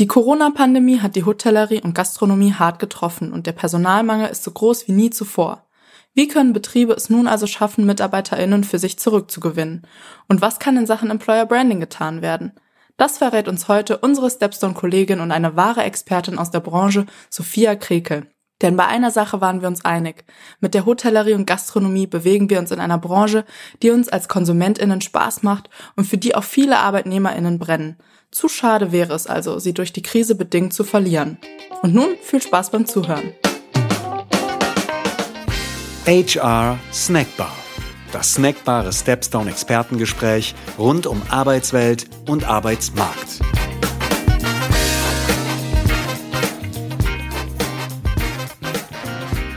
Die Corona-Pandemie hat die Hotellerie und Gastronomie hart getroffen und der Personalmangel ist so groß wie nie zuvor. Wie können Betriebe es nun also schaffen, MitarbeiterInnen für sich zurückzugewinnen? Und was kann in Sachen Employer Branding getan werden? Das verrät uns heute unsere Stepstone-Kollegin und eine wahre Expertin aus der Branche, Sophia Krekel. Denn bei einer Sache waren wir uns einig. Mit der Hotellerie und Gastronomie bewegen wir uns in einer Branche, die uns als KonsumentInnen Spaß macht und für die auch viele ArbeitnehmerInnen brennen. Zu schade wäre es also, sie durch die Krise bedingt zu verlieren. Und nun viel Spaß beim Zuhören. HR Snackbar. Das snackbare Stepstone Expertengespräch rund um Arbeitswelt und Arbeitsmarkt.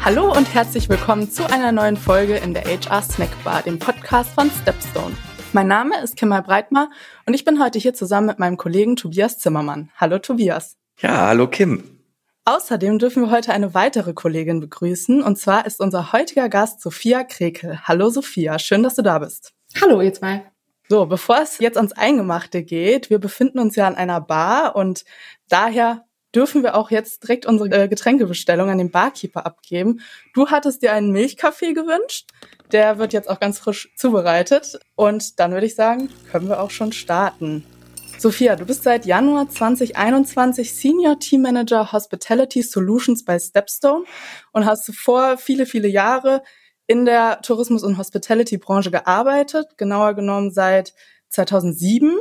Hallo und herzlich willkommen zu einer neuen Folge in der HR Snackbar, dem Podcast von Stepstone. Mein Name ist Kemal Breitmar und ich bin heute hier zusammen mit meinem Kollegen Tobias Zimmermann. Hallo Tobias. Ja, hallo Kim. Außerdem dürfen wir heute eine weitere Kollegin begrüßen und zwar ist unser heutiger Gast Sophia Krekel. Hallo Sophia, schön, dass du da bist. Hallo ihr zwei. So, bevor es jetzt ans Eingemachte geht, wir befinden uns ja an einer Bar und daher dürfen wir auch jetzt direkt unsere äh, Getränkebestellung an den Barkeeper abgeben. Du hattest dir einen Milchkaffee gewünscht. Der wird jetzt auch ganz frisch zubereitet. Und dann würde ich sagen, können wir auch schon starten. Sophia, du bist seit Januar 2021 Senior Team Manager Hospitality Solutions bei Stepstone und hast zuvor viele, viele Jahre in der Tourismus- und Hospitality-Branche gearbeitet, genauer genommen seit 2007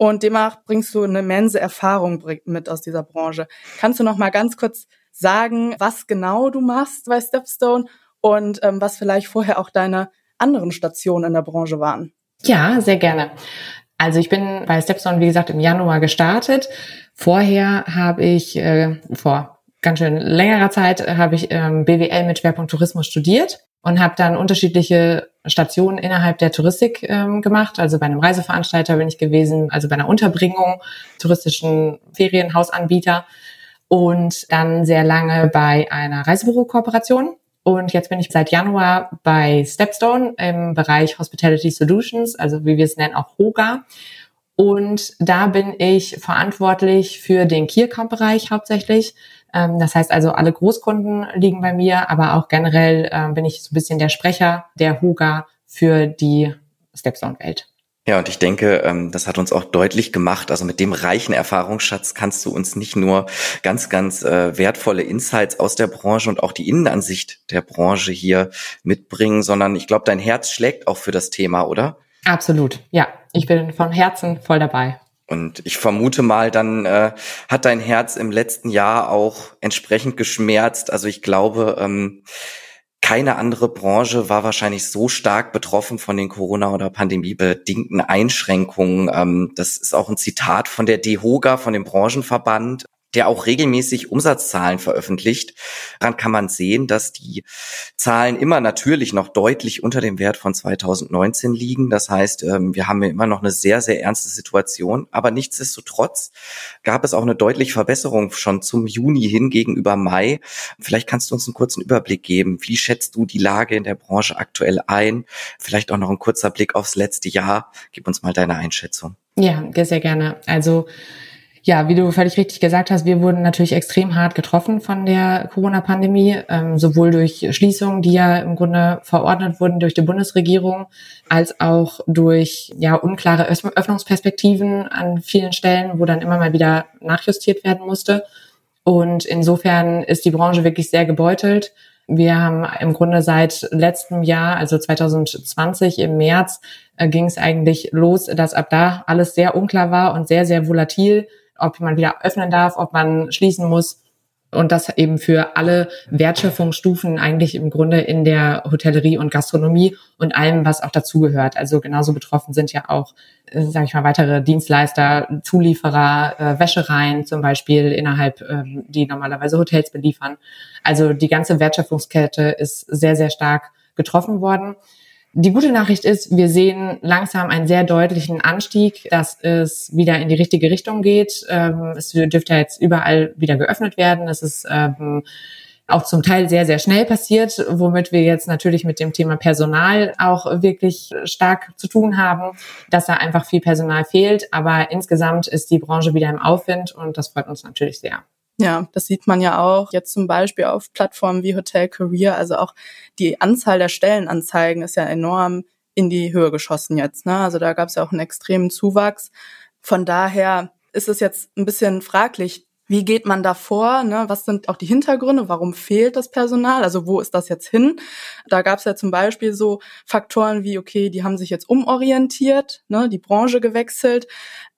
und demnach bringst du eine immense Erfahrung mit aus dieser Branche. Kannst du noch mal ganz kurz sagen, was genau du machst bei Stepstone und ähm, was vielleicht vorher auch deine anderen Stationen in der Branche waren? Ja, sehr gerne. Also ich bin bei Stepstone, wie gesagt, im Januar gestartet. Vorher habe ich, äh, vor ganz schön längerer Zeit, habe ich ähm, BWL mit Schwerpunkt Tourismus studiert und habe dann unterschiedliche Stationen innerhalb der Touristik ähm, gemacht. Also bei einem Reiseveranstalter bin ich gewesen, also bei einer Unterbringung, touristischen Ferienhausanbieter und dann sehr lange bei einer Reisebüro-Kooperation. Und jetzt bin ich seit Januar bei Stepstone im Bereich Hospitality Solutions, also wie wir es nennen, auch HOGA. Und da bin ich verantwortlich für den Key Account Bereich hauptsächlich. Ähm, das heißt also, alle Großkunden liegen bei mir, aber auch generell ähm, bin ich so ein bisschen der Sprecher der Huga für die Stepstone-Welt. Ja, und ich denke, ähm, das hat uns auch deutlich gemacht. Also mit dem reichen Erfahrungsschatz kannst du uns nicht nur ganz, ganz äh, wertvolle Insights aus der Branche und auch die Innenansicht der Branche hier mitbringen, sondern ich glaube, dein Herz schlägt auch für das Thema, oder? Absolut, ja. Ich bin von Herzen voll dabei. Und ich vermute mal, dann äh, hat dein Herz im letzten Jahr auch entsprechend geschmerzt. Also ich glaube, ähm, keine andere Branche war wahrscheinlich so stark betroffen von den Corona- oder pandemiebedingten Einschränkungen. Ähm, das ist auch ein Zitat von der DEHOGA, von dem Branchenverband der auch regelmäßig Umsatzzahlen veröffentlicht. Daran kann man sehen, dass die Zahlen immer natürlich noch deutlich unter dem Wert von 2019 liegen. Das heißt, ähm, wir haben immer noch eine sehr, sehr ernste Situation. Aber nichtsdestotrotz gab es auch eine deutliche Verbesserung schon zum Juni hin gegenüber Mai. Vielleicht kannst du uns einen kurzen Überblick geben. Wie schätzt du die Lage in der Branche aktuell ein? Vielleicht auch noch ein kurzer Blick aufs letzte Jahr. Gib uns mal deine Einschätzung. Ja, sehr gerne. Also ja, wie du völlig richtig gesagt hast, wir wurden natürlich extrem hart getroffen von der Corona-Pandemie, ähm, sowohl durch Schließungen, die ja im Grunde verordnet wurden durch die Bundesregierung, als auch durch ja unklare Öffnungsperspektiven an vielen Stellen, wo dann immer mal wieder nachjustiert werden musste. Und insofern ist die Branche wirklich sehr gebeutelt. Wir haben im Grunde seit letztem Jahr, also 2020 im März, äh, ging es eigentlich los, dass ab da alles sehr unklar war und sehr, sehr volatil ob man wieder öffnen darf, ob man schließen muss. Und das eben für alle Wertschöpfungsstufen eigentlich im Grunde in der Hotellerie und Gastronomie und allem, was auch dazugehört. Also genauso betroffen sind ja auch, äh, sage ich mal, weitere Dienstleister, Zulieferer, äh, Wäschereien zum Beispiel innerhalb, äh, die normalerweise Hotels beliefern. Also die ganze Wertschöpfungskette ist sehr, sehr stark getroffen worden. Die gute Nachricht ist, wir sehen langsam einen sehr deutlichen Anstieg, dass es wieder in die richtige Richtung geht. Ähm, es dürfte jetzt überall wieder geöffnet werden. Es ist ähm, auch zum Teil sehr, sehr schnell passiert, womit wir jetzt natürlich mit dem Thema Personal auch wirklich stark zu tun haben, dass da einfach viel Personal fehlt. Aber insgesamt ist die Branche wieder im Aufwind und das freut uns natürlich sehr. Ja, das sieht man ja auch jetzt zum Beispiel auf Plattformen wie Hotel Career. Also auch die Anzahl der Stellenanzeigen ist ja enorm in die Höhe geschossen jetzt. Ne? Also da gab es ja auch einen extremen Zuwachs. Von daher ist es jetzt ein bisschen fraglich, wie geht man da vor? Ne? Was sind auch die Hintergründe? Warum fehlt das Personal? Also wo ist das jetzt hin? Da gab es ja zum Beispiel so Faktoren wie, okay, die haben sich jetzt umorientiert, ne? die Branche gewechselt.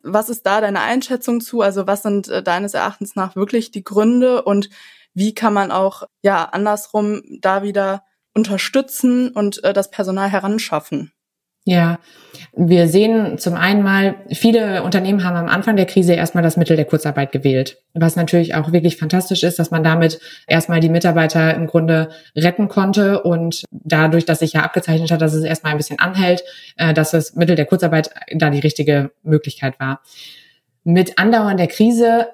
Was ist da deine Einschätzung zu? Also was sind äh, deines Erachtens nach wirklich die Gründe und wie kann man auch ja andersrum da wieder unterstützen und äh, das Personal heranschaffen? Ja, wir sehen zum einen mal, viele Unternehmen haben am Anfang der Krise erstmal das Mittel der Kurzarbeit gewählt, was natürlich auch wirklich fantastisch ist, dass man damit erstmal die Mitarbeiter im Grunde retten konnte und dadurch, dass sich ja abgezeichnet hat, dass es erstmal ein bisschen anhält, äh, dass das Mittel der Kurzarbeit da die richtige Möglichkeit war. Mit Andauern der Krise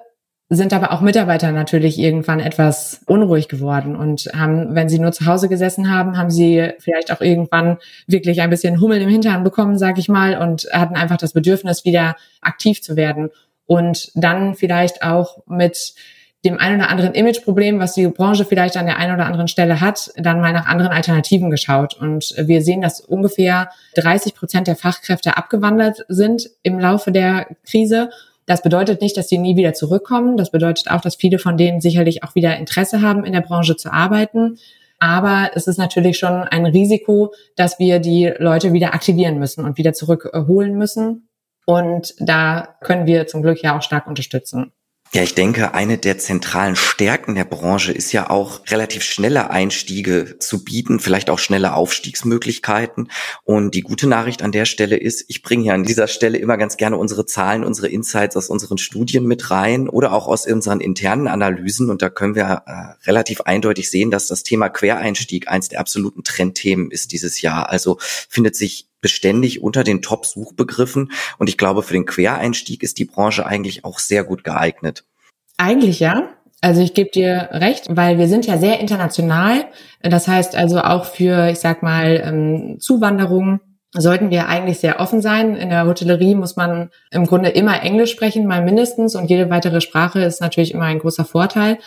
sind aber auch Mitarbeiter natürlich irgendwann etwas unruhig geworden und haben, wenn sie nur zu Hause gesessen haben, haben sie vielleicht auch irgendwann wirklich ein bisschen Hummel im Hintern bekommen, sag ich mal, und hatten einfach das Bedürfnis, wieder aktiv zu werden und dann vielleicht auch mit dem ein oder anderen Imageproblem, was die Branche vielleicht an der einen oder anderen Stelle hat, dann mal nach anderen Alternativen geschaut. Und wir sehen, dass ungefähr 30 Prozent der Fachkräfte abgewandert sind im Laufe der Krise das bedeutet nicht, dass sie nie wieder zurückkommen. Das bedeutet auch, dass viele von denen sicherlich auch wieder Interesse haben, in der Branche zu arbeiten. Aber es ist natürlich schon ein Risiko, dass wir die Leute wieder aktivieren müssen und wieder zurückholen müssen. Und da können wir zum Glück ja auch stark unterstützen. Ja, ich denke, eine der zentralen Stärken der Branche ist ja auch relativ schnelle Einstiege zu bieten, vielleicht auch schnelle Aufstiegsmöglichkeiten. Und die gute Nachricht an der Stelle ist, ich bringe hier an dieser Stelle immer ganz gerne unsere Zahlen, unsere Insights aus unseren Studien mit rein oder auch aus unseren internen Analysen. Und da können wir äh, relativ eindeutig sehen, dass das Thema Quereinstieg eins der absoluten Trendthemen ist dieses Jahr. Also findet sich beständig unter den Top-Suchbegriffen. Und ich glaube, für den Quereinstieg ist die Branche eigentlich auch sehr gut geeignet. Eigentlich ja. Also ich gebe dir recht, weil wir sind ja sehr international. Das heißt also auch für, ich sag mal, ähm, Zuwanderung sollten wir eigentlich sehr offen sein. In der Hotellerie muss man im Grunde immer Englisch sprechen, mal mindestens. Und jede weitere Sprache ist natürlich immer ein großer Vorteil.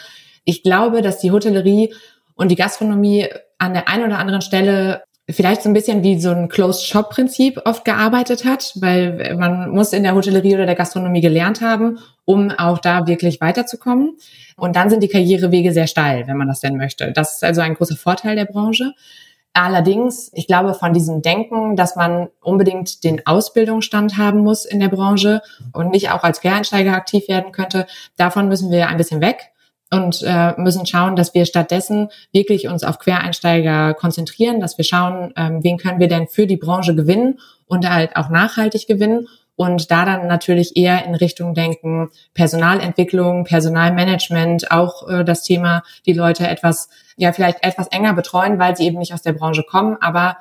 Ich glaube, dass die Hotellerie und die Gastronomie an der einen oder anderen Stelle vielleicht so ein bisschen wie so ein Closed-Shop-Prinzip oft gearbeitet hat, weil man muss in der Hotellerie oder der Gastronomie gelernt haben, um auch da wirklich weiterzukommen. Und dann sind die Karrierewege sehr steil, wenn man das denn möchte. Das ist also ein großer Vorteil der Branche. Allerdings, ich glaube, von diesem Denken, dass man unbedingt den Ausbildungsstand haben muss in der Branche und nicht auch als Quereinsteiger aktiv werden könnte, davon müssen wir ein bisschen weg und äh, müssen schauen, dass wir stattdessen wirklich uns auf Quereinsteiger konzentrieren, dass wir schauen, ähm, wen können wir denn für die Branche gewinnen und halt auch nachhaltig gewinnen und da dann natürlich eher in Richtung denken Personalentwicklung, Personalmanagement, auch äh, das Thema, die Leute etwas, ja vielleicht etwas enger betreuen, weil sie eben nicht aus der Branche kommen, aber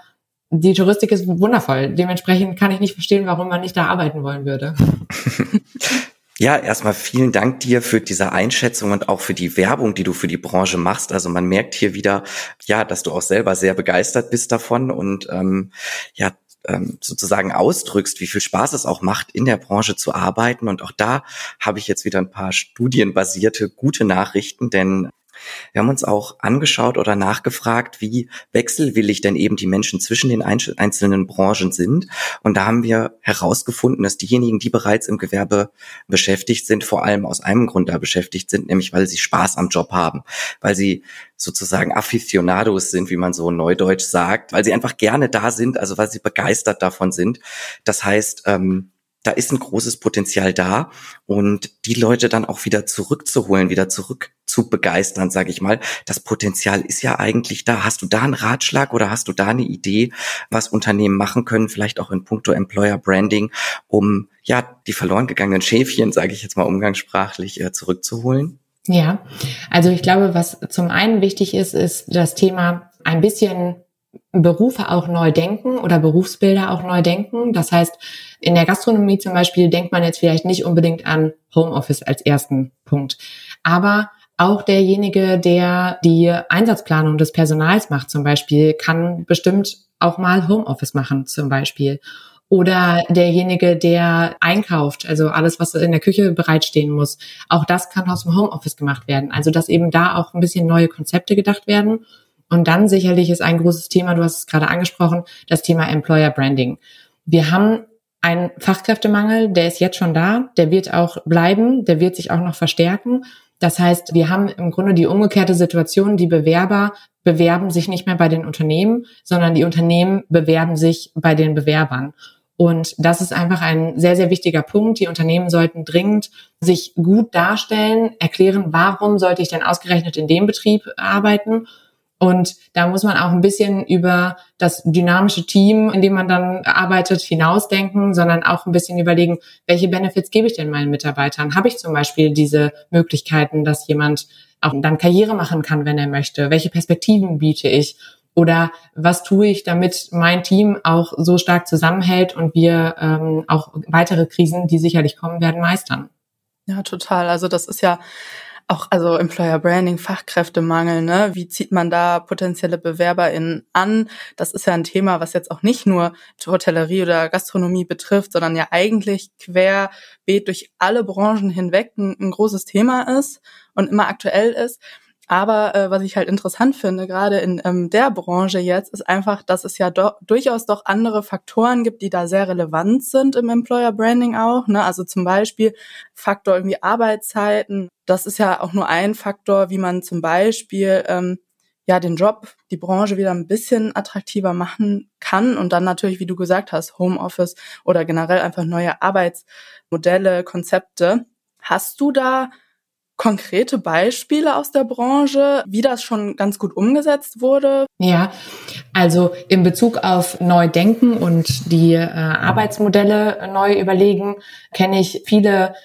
die Touristik ist wundervoll. Dementsprechend kann ich nicht verstehen, warum man nicht da arbeiten wollen würde. Ja, erstmal vielen Dank dir für diese Einschätzung und auch für die Werbung, die du für die Branche machst. Also man merkt hier wieder, ja, dass du auch selber sehr begeistert bist davon und ähm, ja, ähm, sozusagen ausdrückst, wie viel Spaß es auch macht, in der Branche zu arbeiten. Und auch da habe ich jetzt wieder ein paar studienbasierte gute Nachrichten, denn wir haben uns auch angeschaut oder nachgefragt, wie wechselwillig denn eben die Menschen zwischen den einzelnen Branchen sind. Und da haben wir herausgefunden, dass diejenigen, die bereits im Gewerbe beschäftigt sind, vor allem aus einem Grund da beschäftigt sind, nämlich weil sie Spaß am Job haben, weil sie sozusagen Aficionados sind, wie man so neudeutsch sagt, weil sie einfach gerne da sind, also weil sie begeistert davon sind. Das heißt, ähm, da ist ein großes Potenzial da und die Leute dann auch wieder zurückzuholen, wieder zurück zu begeistern, sage ich mal. Das Potenzial ist ja eigentlich da. Hast du da einen Ratschlag oder hast du da eine Idee, was Unternehmen machen können, vielleicht auch in puncto Employer Branding, um ja die verloren gegangenen Schäfchen, sage ich jetzt mal umgangssprachlich, äh, zurückzuholen? Ja, also ich glaube, was zum einen wichtig ist, ist das Thema ein bisschen Berufe auch neu denken oder Berufsbilder auch neu denken. Das heißt, in der Gastronomie zum Beispiel denkt man jetzt vielleicht nicht unbedingt an Homeoffice als ersten Punkt. Aber Auch derjenige, der die Einsatzplanung des Personals macht zum Beispiel, kann bestimmt auch mal Homeoffice machen zum Beispiel. Oder derjenige, der einkauft, also alles, was in der Küche bereitstehen muss, auch das kann aus dem Homeoffice gemacht werden. Also dass eben da auch ein bisschen neue Konzepte gedacht werden. Und dann sicherlich ist ein großes Thema, du hast es gerade angesprochen, das Thema Employer Branding. Wir haben einen Fachkräftemangel, der ist jetzt schon da, der wird auch bleiben, der wird sich auch noch verstärken. Das heißt, wir haben im Grunde die umgekehrte Situation, die Bewerber bewerben sich nicht mehr bei den Unternehmen, sondern die Unternehmen bewerben sich bei den Bewerbern. Und das ist einfach ein sehr, sehr wichtiger Punkt. Die Unternehmen sollten dringend sich gut darstellen, erklären, warum sollte ich denn ausgerechnet in dem Betrieb arbeiten. Und da muss man auch ein bisschen über das dynamische Team, in dem man dann arbeitet, hinausdenken, sondern auch ein bisschen überlegen, welche Benefits gebe ich denn meinen Mitarbeitern? Habe ich zum Beispiel diese Möglichkeiten, dass jemand auch dann Karriere machen kann, wenn er möchte? Welche Perspektiven biete ich? Oder was tue ich, damit mein Team auch so stark zusammenhält und wir ähm, auch weitere Krisen, die sicherlich kommen werden, meistern? Ja, total. Also das ist ja auch, also Employer Branding, Fachkräftemangel, ne? Wie zieht man da potenzielle BewerberInnen an? Das ist ja ein Thema, was jetzt auch nicht nur Hotellerie oder Gastronomie betrifft, sondern ja eigentlich querbeet durch alle Branchen hinweg ein, ein großes Thema ist und immer aktuell ist. Aber äh, was ich halt interessant finde, gerade in ähm, der Branche jetzt, ist einfach, dass es ja do durchaus doch andere Faktoren gibt, die da sehr relevant sind im Employer Branding auch. Ne? Also zum Beispiel Faktor irgendwie Arbeitszeiten. Das ist ja auch nur ein Faktor, wie man zum Beispiel ähm, ja den Job, die Branche wieder ein bisschen attraktiver machen kann und dann natürlich, wie du gesagt hast, Homeoffice oder generell einfach neue Arbeitsmodelle, Konzepte. Hast du da konkrete Beispiele aus der Branche, wie das schon ganz gut umgesetzt wurde? Ja, also in Bezug auf Neudenken und die äh, Arbeitsmodelle neu überlegen, kenne ich viele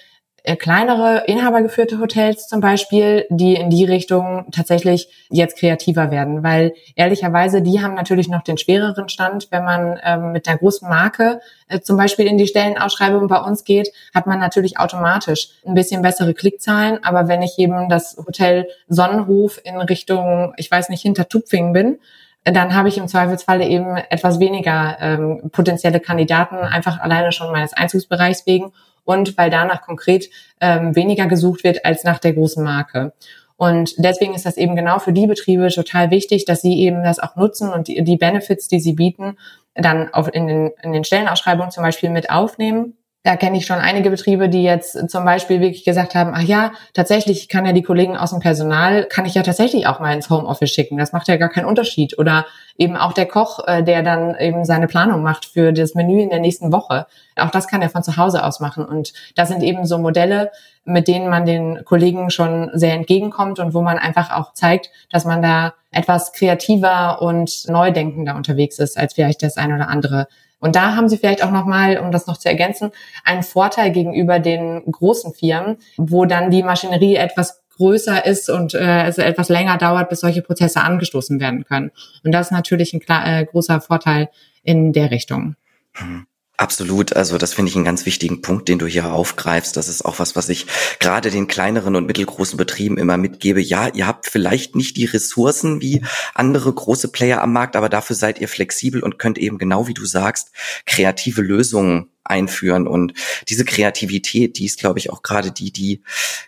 kleinere inhabergeführte Hotels zum Beispiel, die in die Richtung tatsächlich jetzt kreativer werden, weil ehrlicherweise die haben natürlich noch den schwereren Stand. Wenn man ähm, mit der großen Marke äh, zum Beispiel in die Stellenausschreibung bei uns geht, hat man natürlich automatisch ein bisschen bessere Klickzahlen. Aber wenn ich eben das Hotel Sonnenhof in Richtung, ich weiß nicht, hinter Tupfingen bin, dann habe ich im Zweifelsfalle eben etwas weniger ähm, potenzielle Kandidaten, einfach alleine schon meines Einzugsbereichs wegen und weil danach konkret ähm, weniger gesucht wird als nach der großen Marke. Und deswegen ist das eben genau für die Betriebe total wichtig, dass sie eben das auch nutzen und die, die Benefits, die sie bieten, dann auf in, den, in den Stellenausschreibungen zum Beispiel mit aufnehmen da kenne ich schon einige Betriebe, die jetzt zum Beispiel wirklich gesagt haben, ach ja, tatsächlich kann ja die Kollegen aus dem Personal, kann ich ja tatsächlich auch mal ins Homeoffice schicken. Das macht ja gar keinen Unterschied. Oder eben auch der Koch, äh, der dann eben seine Planung macht für das Menü in der nächsten Woche. Auch das kann er von zu Hause aus machen. Und das sind eben so Modelle, mit denen man den Kollegen schon sehr entgegenkommt und wo man einfach auch zeigt, dass man da etwas kreativer und neudenkender unterwegs ist, als vielleicht das ein oder andere und da haben sie vielleicht auch nochmal, um das noch zu ergänzen, einen Vorteil gegenüber den großen Firmen, wo dann die Maschinerie etwas größer ist und äh, es etwas länger dauert, bis solche Prozesse angestoßen werden können. Und das ist natürlich ein klar, äh, großer Vorteil in der Richtung. Mhm. Absolut, also das finde ich einen ganz wichtigen Punkt, den du hier aufgreifst. Das ist auch was, was ich gerade den kleineren und mittelgroßen Betrieben immer mitgebe. Ja, ihr habt vielleicht nicht die Ressourcen wie andere große Player am Markt, aber dafür seid ihr flexibel und könnt eben genau wie du sagst, kreative Lösungen einführen. Und diese Kreativität, die ist, glaube ich, auch gerade die, die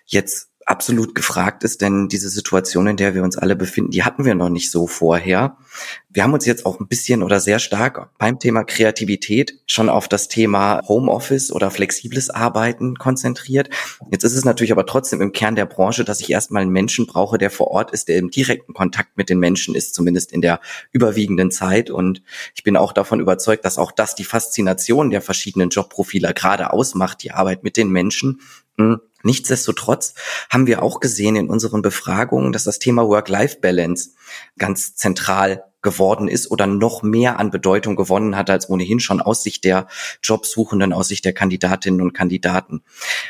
jetzt absolut gefragt ist, denn diese Situation, in der wir uns alle befinden, die hatten wir noch nicht so vorher. Wir haben uns jetzt auch ein bisschen oder sehr stark beim Thema Kreativität schon auf das Thema Homeoffice oder flexibles Arbeiten konzentriert. Jetzt ist es natürlich aber trotzdem im Kern der Branche, dass ich erstmal einen Menschen brauche, der vor Ort ist, der im direkten Kontakt mit den Menschen ist, zumindest in der überwiegenden Zeit. Und ich bin auch davon überzeugt, dass auch das die Faszination der verschiedenen Jobprofile gerade ausmacht, die Arbeit mit den Menschen. Hm. Nichtsdestotrotz haben wir auch gesehen in unseren Befragungen, dass das Thema Work-Life-Balance ganz zentral geworden ist oder noch mehr an Bedeutung gewonnen hat als ohnehin schon aus Sicht der Jobsuchenden, aus Sicht der Kandidatinnen und Kandidaten.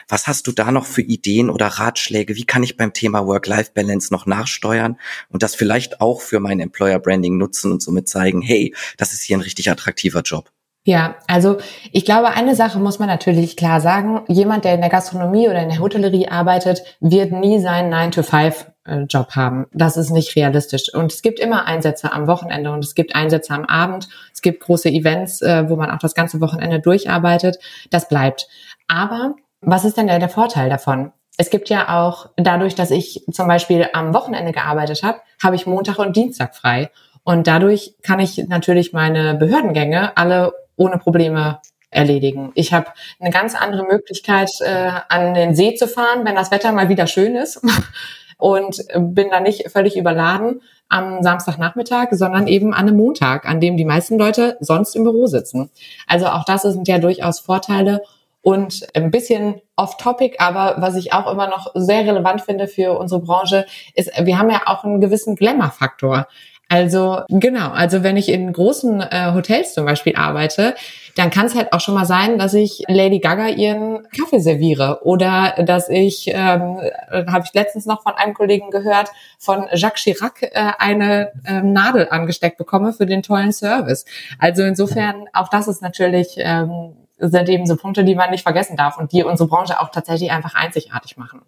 Was hast du da noch für Ideen oder Ratschläge? Wie kann ich beim Thema Work-Life-Balance noch nachsteuern und das vielleicht auch für mein Employer-Branding nutzen und somit zeigen, hey, das ist hier ein richtig attraktiver Job? Ja, also ich glaube, eine Sache muss man natürlich klar sagen. Jemand, der in der Gastronomie oder in der Hotellerie arbeitet, wird nie seinen 9-to-5-Job haben. Das ist nicht realistisch. Und es gibt immer Einsätze am Wochenende und es gibt Einsätze am Abend. Es gibt große Events, äh, wo man auch das ganze Wochenende durcharbeitet. Das bleibt. Aber was ist denn der, der Vorteil davon? Es gibt ja auch, dadurch, dass ich zum Beispiel am Wochenende gearbeitet habe, habe ich Montag und Dienstag frei. Und dadurch kann ich natürlich meine Behördengänge alle ohne Probleme erledigen. Ich habe eine ganz andere Möglichkeit, äh, an den See zu fahren, wenn das Wetter mal wieder schön ist und bin da nicht völlig überladen am Samstagnachmittag, sondern eben an einem Montag, an dem die meisten Leute sonst im Büro sitzen. Also auch das sind ja durchaus Vorteile und ein bisschen off-topic, aber was ich auch immer noch sehr relevant finde für unsere Branche, ist, wir haben ja auch einen gewissen Glamour-Faktor. Also genau, also wenn ich in großen äh, Hotels zum Beispiel arbeite, dann kann es halt auch schon mal sein, dass ich Lady Gaga ihren Kaffee serviere oder dass ich, ähm, habe ich letztens noch von einem Kollegen gehört, von Jacques Chirac äh, eine ähm, Nadel angesteckt bekomme für den tollen Service. Also insofern, auch das ist natürlich ähm, sind eben so Punkte, die man nicht vergessen darf und die unsere Branche auch tatsächlich einfach einzigartig machen.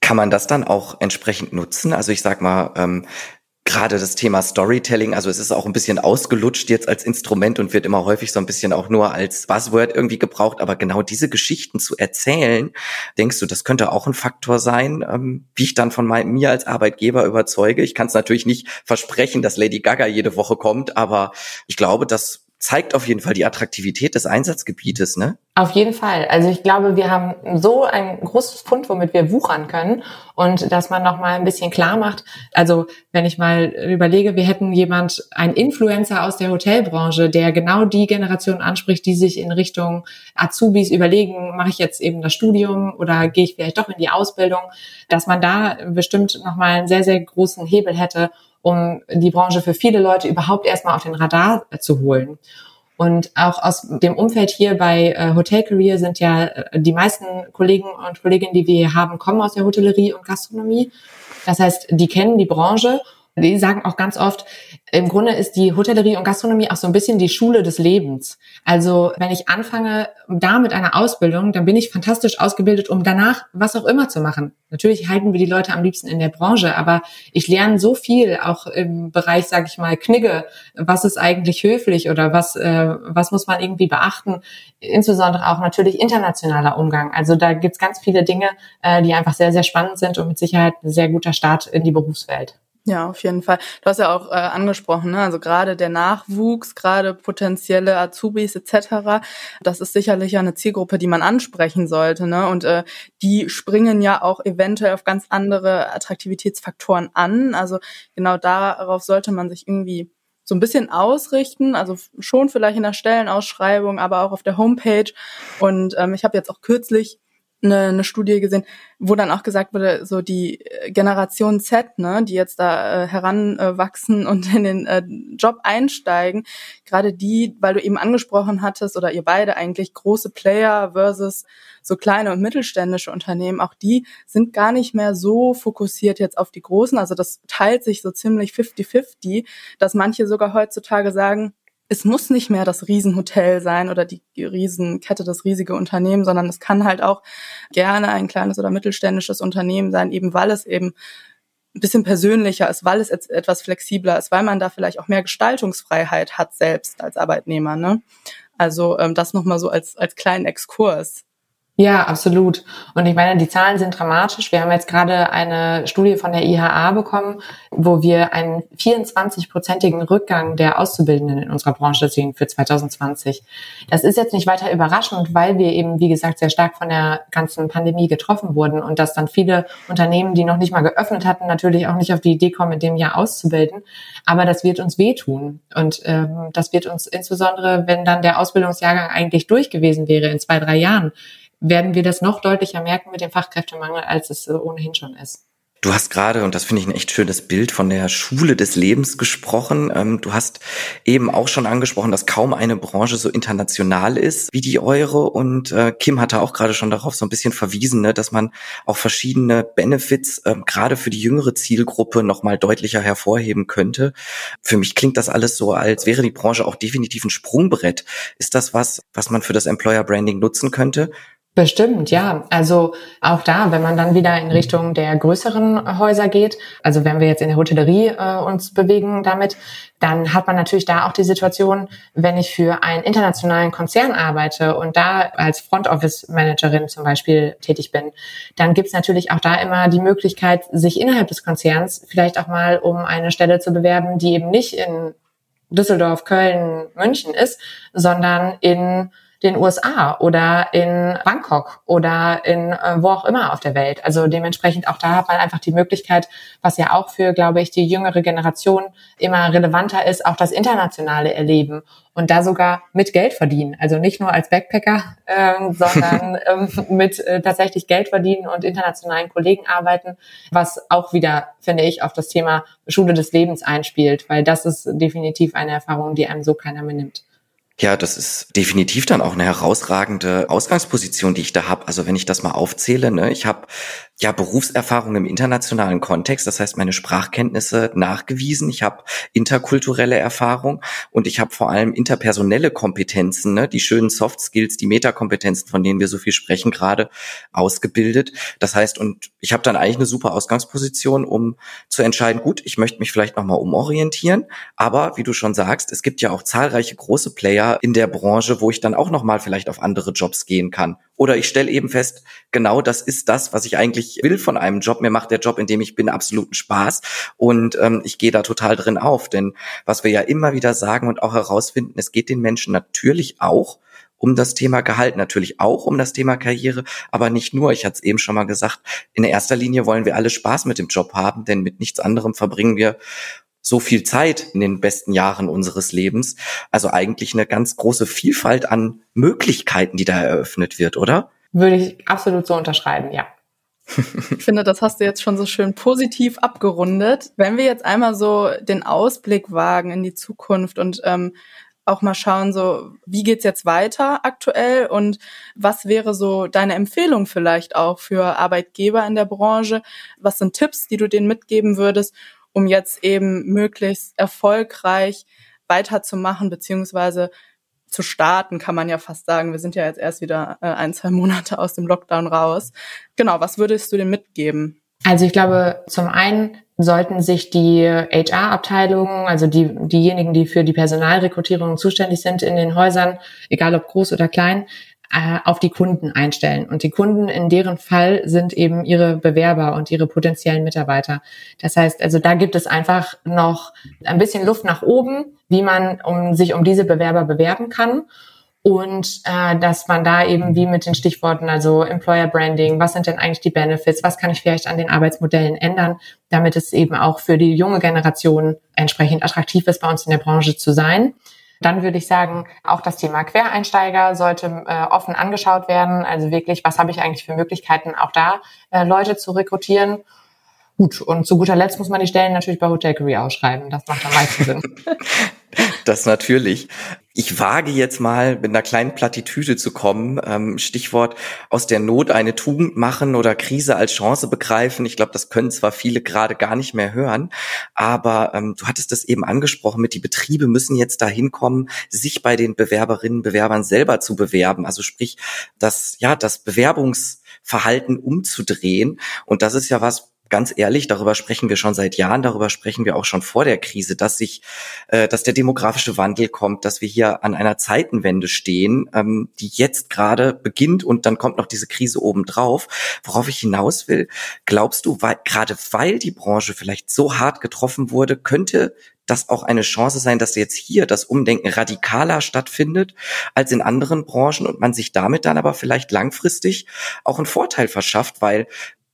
Kann man das dann auch entsprechend nutzen? Also ich sag mal, ähm, gerade das Thema Storytelling, also es ist auch ein bisschen ausgelutscht jetzt als Instrument und wird immer häufig so ein bisschen auch nur als Buzzword irgendwie gebraucht, aber genau diese Geschichten zu erzählen, denkst du, das könnte auch ein Faktor sein, ähm, wie ich dann von mein, mir als Arbeitgeber überzeuge. Ich kann es natürlich nicht versprechen, dass Lady Gaga jede Woche kommt, aber ich glaube, dass zeigt auf jeden Fall die Attraktivität des Einsatzgebietes, ne? Auf jeden Fall. Also ich glaube, wir haben so ein großes Fund, womit wir wuchern können und dass man noch mal ein bisschen klar macht. Also wenn ich mal überlege, wir hätten jemand, ein Influencer aus der Hotelbranche, der genau die Generation anspricht, die sich in Richtung Azubis überlegen, mache ich jetzt eben das Studium oder gehe ich vielleicht doch in die Ausbildung, dass man da bestimmt noch mal einen sehr sehr großen Hebel hätte, um die Branche für viele Leute überhaupt erstmal auf den Radar zu holen. Und auch aus dem Umfeld hier bei äh, Hotel Career sind ja äh, die meisten Kollegen und Kolleginnen, die wir hier haben, kommen aus der Hotellerie und Gastronomie. Das heißt, die kennen die Branche die sagen auch ganz oft, im Grunde ist die Hotellerie und Gastronomie auch so ein bisschen die Schule des Lebens. Also wenn ich anfange da mit einer Ausbildung, dann bin ich fantastisch ausgebildet, um danach was auch immer zu machen. Natürlich halten wir die Leute am liebsten in der Branche, aber ich lerne so viel, auch im Bereich, sage ich mal, Knigge, was ist eigentlich höflich oder was, äh, was muss man irgendwie beachten. Insbesondere auch natürlich internationaler Umgang. Also da gibt's ganz viele Dinge, äh, die einfach sehr, sehr spannend sind und mit Sicherheit ein sehr guter Start in die Berufswelt. Ja, auf jeden Fall. Du hast ja auch äh, angesprochen, ne? also gerade der Nachwuchs, gerade potenzielle Azubis etc., das ist sicherlich eine Zielgruppe, die man ansprechen sollte. Ne? Und äh, die springen ja auch eventuell auf ganz andere Attraktivitätsfaktoren an. Also genau darauf sollte man sich irgendwie so ein bisschen ausrichten, also schon vielleicht in der Stellenausschreibung, aber auch auf der Homepage. Und ähm, ich habe jetzt auch kürzlich eine, eine Studie gesehen, wo dann auch gesagt wurde, so die äh, Generation Z, ne, die jetzt da äh, heranwachsen und in den äh, Job einsteigen, gerade die, weil du eben angesprochen hattest oder ihr beide eigentlich große Player versus so kleine und mittelständische Unternehmen, auch die sind gar nicht mehr so fokussiert jetzt auf die großen. Also das teilt sich so ziemlich 50-50, dass manche sogar heutzutage sagen, es muss nicht mehr das Riesenhotel sein oder die Riesenkette, das riesige Unternehmen, sondern es kann halt auch gerne ein kleines oder mittelständisches Unternehmen sein, eben weil es eben ein bisschen persönlicher ist, weil es etwas flexibler ist, weil man da vielleicht auch mehr Gestaltungsfreiheit hat selbst als Arbeitnehmer. Ne? Also ähm, das nochmal so als, als kleinen Exkurs. Ja, absolut. Und ich meine, die Zahlen sind dramatisch. Wir haben jetzt gerade eine Studie von der IHA bekommen, wo wir einen 24-prozentigen Rückgang der Auszubildenden in unserer Branche sehen für 2020. Das ist jetzt nicht weiter überraschend, weil wir eben, wie gesagt, sehr stark von der ganzen Pandemie getroffen wurden und dass dann viele Unternehmen, die noch nicht mal geöffnet hatten, natürlich auch nicht auf die Idee kommen, in dem Jahr auszubilden. Aber das wird uns wehtun. Und ähm, das wird uns insbesondere, wenn dann der Ausbildungsjahrgang eigentlich durch gewesen wäre in zwei, drei Jahren, werden wir das noch deutlicher merken mit dem Fachkräftemangel, als es ohnehin schon ist. Du hast gerade, und das finde ich ein echt schönes Bild, von der Schule des Lebens gesprochen. Ähm, du hast eben auch schon angesprochen, dass kaum eine Branche so international ist wie die eure. Und äh, Kim hatte auch gerade schon darauf so ein bisschen verwiesen, ne, dass man auch verschiedene Benefits ähm, gerade für die jüngere Zielgruppe nochmal deutlicher hervorheben könnte. Für mich klingt das alles so, als wäre die Branche auch definitiv ein Sprungbrett. Ist das was, was man für das Employer Branding nutzen könnte? Bestimmt, ja. Also auch da, wenn man dann wieder in Richtung der größeren Häuser geht, also wenn wir jetzt in der Hotellerie äh, uns bewegen damit, dann hat man natürlich da auch die Situation, wenn ich für einen internationalen Konzern arbeite und da als Front Office Managerin zum Beispiel tätig bin, dann gibt's natürlich auch da immer die Möglichkeit, sich innerhalb des Konzerns vielleicht auch mal um eine Stelle zu bewerben, die eben nicht in Düsseldorf, Köln, München ist, sondern in den USA oder in Bangkok oder in äh, wo auch immer auf der Welt. Also dementsprechend auch da hat man einfach die Möglichkeit, was ja auch für, glaube ich, die jüngere Generation immer relevanter ist, auch das internationale Erleben und da sogar mit Geld verdienen. Also nicht nur als Backpacker, ähm, sondern ähm, mit äh, tatsächlich Geld verdienen und internationalen Kollegen arbeiten, was auch wieder, finde ich, auf das Thema Schule des Lebens einspielt, weil das ist definitiv eine Erfahrung, die einem so keiner mehr nimmt. Ja, das ist definitiv dann auch eine herausragende Ausgangsposition, die ich da habe. Also wenn ich das mal aufzähle, ne, ich habe ja Berufserfahrung im internationalen Kontext, das heißt meine Sprachkenntnisse nachgewiesen, ich habe interkulturelle Erfahrung und ich habe vor allem interpersonelle Kompetenzen, ne, die schönen Soft Skills, die Metakompetenzen, von denen wir so viel sprechen gerade, ausgebildet. Das heißt, und ich habe dann eigentlich eine super Ausgangsposition, um zu entscheiden, gut, ich möchte mich vielleicht nochmal umorientieren, aber wie du schon sagst, es gibt ja auch zahlreiche große Player in der Branche, wo ich dann auch nochmal vielleicht auf andere Jobs gehen kann. Oder ich stelle eben fest, genau das ist das, was ich eigentlich will von einem Job. Mir macht der Job, in dem ich bin, absoluten Spaß und ähm, ich gehe da total drin auf. Denn was wir ja immer wieder sagen und auch herausfinden, es geht den Menschen natürlich auch um das Thema Gehalt, natürlich auch um das Thema Karriere, aber nicht nur. Ich hatte es eben schon mal gesagt, in erster Linie wollen wir alle Spaß mit dem Job haben, denn mit nichts anderem verbringen wir so viel Zeit in den besten Jahren unseres Lebens. Also eigentlich eine ganz große Vielfalt an Möglichkeiten, die da eröffnet wird, oder? Würde ich absolut so unterschreiben, ja. Ich finde, das hast du jetzt schon so schön positiv abgerundet. Wenn wir jetzt einmal so den Ausblick wagen in die Zukunft und ähm, auch mal schauen, so wie geht's jetzt weiter aktuell und was wäre so deine Empfehlung vielleicht auch für Arbeitgeber in der Branche? Was sind Tipps, die du denen mitgeben würdest, um jetzt eben möglichst erfolgreich weiterzumachen, beziehungsweise zu starten, kann man ja fast sagen. Wir sind ja jetzt erst wieder äh, ein, zwei Monate aus dem Lockdown raus. Genau, was würdest du denn mitgeben? Also ich glaube, zum einen sollten sich die HR-Abteilungen, also die, diejenigen, die für die Personalrekrutierung zuständig sind in den Häusern, egal ob groß oder klein, äh, auf die Kunden einstellen. Und die Kunden in deren Fall sind eben ihre Bewerber und ihre potenziellen Mitarbeiter. Das heißt, also da gibt es einfach noch ein bisschen Luft nach oben, wie man um, sich um diese Bewerber bewerben kann. Und äh, dass man da eben wie mit den Stichworten, also Employer Branding, was sind denn eigentlich die Benefits, was kann ich vielleicht an den Arbeitsmodellen ändern, damit es eben auch für die junge Generation entsprechend attraktiv ist, bei uns in der Branche zu sein. Dann würde ich sagen, auch das Thema Quereinsteiger sollte äh, offen angeschaut werden. Also wirklich, was habe ich eigentlich für Möglichkeiten, auch da äh, Leute zu rekrutieren. Gut, und zu guter Letzt muss man die Stellen natürlich bei Hotel Career ausschreiben. Das macht am meisten Sinn. Das natürlich. Ich wage jetzt mal mit einer kleinen Plattitüde zu kommen. Ähm, Stichwort aus der Not eine Tugend machen oder Krise als Chance begreifen. Ich glaube, das können zwar viele gerade gar nicht mehr hören, aber ähm, du hattest es eben angesprochen mit, die Betriebe müssen jetzt dahin kommen, sich bei den Bewerberinnen, Bewerbern selber zu bewerben. Also sprich, das, ja, das Bewerbungsverhalten umzudrehen. Und das ist ja was, ganz ehrlich, darüber sprechen wir schon seit Jahren, darüber sprechen wir auch schon vor der Krise, dass sich, äh, dass der demografische Wandel kommt, dass wir hier an einer Zeitenwende stehen, ähm, die jetzt gerade beginnt und dann kommt noch diese Krise obendrauf. Worauf ich hinaus will, glaubst du, weil, gerade weil die Branche vielleicht so hart getroffen wurde, könnte das auch eine Chance sein, dass jetzt hier das Umdenken radikaler stattfindet als in anderen Branchen und man sich damit dann aber vielleicht langfristig auch einen Vorteil verschafft, weil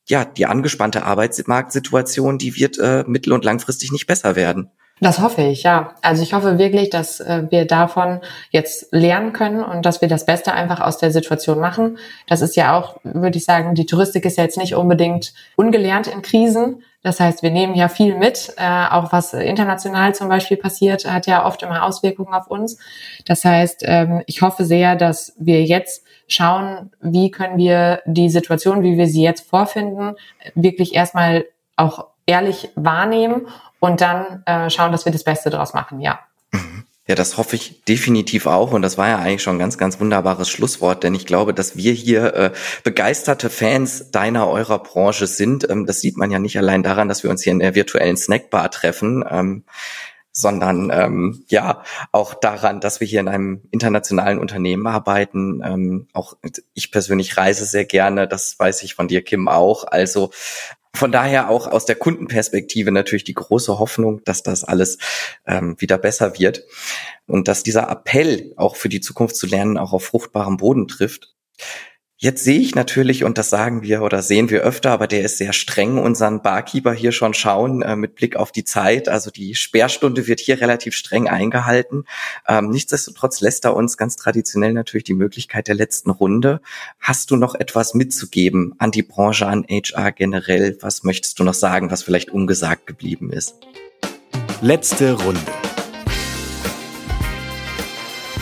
ja, die angespannte Arbeitsmarktsituation, die wird äh, mittel- und langfristig nicht besser werden. Das hoffe ich, ja. Also ich hoffe wirklich, dass äh, wir davon jetzt lernen können und dass wir das Beste einfach aus der Situation machen. Das ist ja auch, würde ich sagen, die Touristik ist ja jetzt nicht unbedingt ungelernt in Krisen. Das heißt, wir nehmen ja viel mit. Äh, auch was international zum Beispiel passiert, hat ja oft immer Auswirkungen auf uns. Das heißt, ähm, ich hoffe sehr, dass wir jetzt schauen, wie können wir die Situation, wie wir sie jetzt vorfinden, wirklich erstmal auch ehrlich wahrnehmen und dann äh, schauen, dass wir das Beste daraus machen, ja. Mhm. Ja, das hoffe ich definitiv auch. Und das war ja eigentlich schon ein ganz, ganz wunderbares Schlusswort, denn ich glaube, dass wir hier äh, begeisterte Fans deiner, eurer Branche sind. Ähm, das sieht man ja nicht allein daran, dass wir uns hier in der virtuellen Snackbar treffen. Ähm, sondern ähm, ja auch daran, dass wir hier in einem internationalen Unternehmen arbeiten. Ähm, auch ich persönlich reise sehr gerne, das weiß ich von dir, Kim, auch. Also von daher auch aus der Kundenperspektive natürlich die große Hoffnung, dass das alles ähm, wieder besser wird und dass dieser Appell auch für die Zukunft zu lernen auch auf fruchtbarem Boden trifft. Jetzt sehe ich natürlich, und das sagen wir oder sehen wir öfter, aber der ist sehr streng, unseren Barkeeper hier schon schauen äh, mit Blick auf die Zeit. Also die Sperrstunde wird hier relativ streng eingehalten. Ähm, nichtsdestotrotz lässt er uns ganz traditionell natürlich die Möglichkeit der letzten Runde. Hast du noch etwas mitzugeben an die Branche, an HR generell? Was möchtest du noch sagen, was vielleicht ungesagt geblieben ist? Letzte Runde.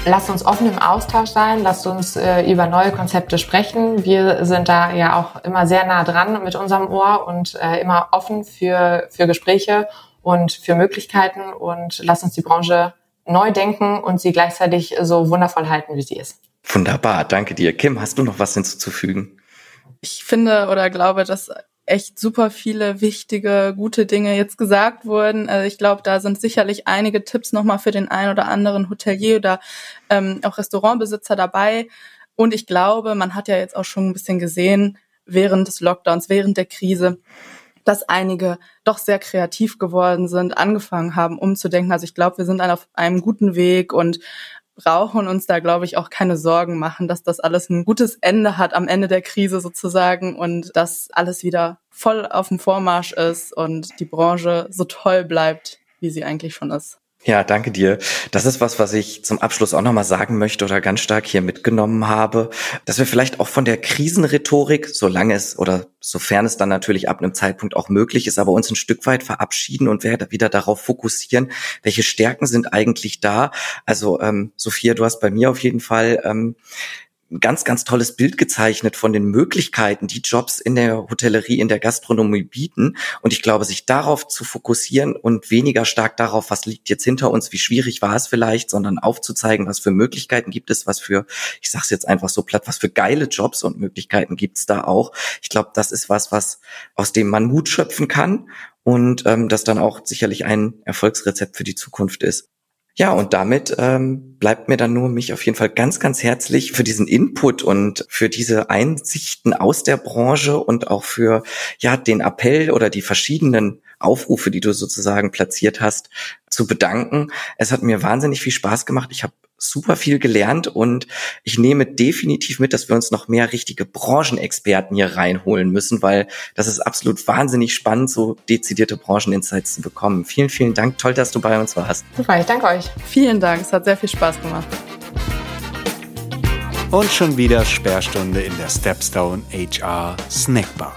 Lasst uns offen im Austausch sein, lasst uns äh, über neue Konzepte sprechen. Wir sind da ja auch immer sehr nah dran mit unserem Ohr und äh, immer offen für, für Gespräche und für Möglichkeiten und lasst uns die Branche neu denken und sie gleichzeitig so wundervoll halten, wie sie ist. Wunderbar, danke dir. Kim, hast du noch was hinzuzufügen? Ich finde oder glaube, dass echt super viele wichtige, gute Dinge jetzt gesagt wurden. Also ich glaube, da sind sicherlich einige Tipps nochmal für den einen oder anderen Hotelier oder ähm, auch Restaurantbesitzer dabei. Und ich glaube, man hat ja jetzt auch schon ein bisschen gesehen, während des Lockdowns, während der Krise, dass einige doch sehr kreativ geworden sind, angefangen haben, umzudenken. Also ich glaube, wir sind auf einem guten Weg und brauchen uns da, glaube ich, auch keine Sorgen machen, dass das alles ein gutes Ende hat am Ende der Krise sozusagen und dass alles wieder voll auf dem Vormarsch ist und die Branche so toll bleibt, wie sie eigentlich schon ist. Ja, danke dir. Das ist was, was ich zum Abschluss auch nochmal sagen möchte oder ganz stark hier mitgenommen habe, dass wir vielleicht auch von der Krisenrhetorik, solange es oder sofern es dann natürlich ab einem Zeitpunkt auch möglich ist, aber uns ein Stück weit verabschieden und wieder darauf fokussieren, welche Stärken sind eigentlich da. Also ähm, Sophia, du hast bei mir auf jeden Fall ähm, ganz, ganz tolles Bild gezeichnet von den Möglichkeiten, die Jobs in der Hotellerie, in der Gastronomie bieten. Und ich glaube, sich darauf zu fokussieren und weniger stark darauf, was liegt jetzt hinter uns, wie schwierig war es vielleicht, sondern aufzuzeigen, was für Möglichkeiten gibt es, was für, ich sag's jetzt einfach so platt, was für geile Jobs und Möglichkeiten gibt's da auch. Ich glaube, das ist was, was aus dem man Mut schöpfen kann und ähm, das dann auch sicherlich ein Erfolgsrezept für die Zukunft ist. Ja, und damit ähm, bleibt mir dann nur mich auf jeden Fall ganz, ganz herzlich für diesen Input und für diese Einsichten aus der Branche und auch für ja den Appell oder die verschiedenen Aufrufe, die du sozusagen platziert hast, zu bedanken. Es hat mir wahnsinnig viel Spaß gemacht. Ich habe super viel gelernt und ich nehme definitiv mit, dass wir uns noch mehr richtige Branchenexperten hier reinholen müssen, weil das ist absolut wahnsinnig spannend, so dezidierte Brancheninsights zu bekommen. Vielen, vielen Dank. Toll, dass du bei uns warst. Super, ich danke euch. Vielen Dank. Es hat sehr viel Spaß gemacht. Und schon wieder Sperrstunde in der Stepstone HR Snackbar.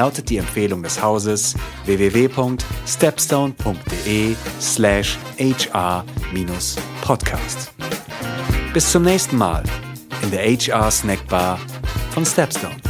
lautet die Empfehlung des Hauses www.stepstone.de/hr-podcast. Bis zum nächsten Mal in der HR Snackbar von Stepstone.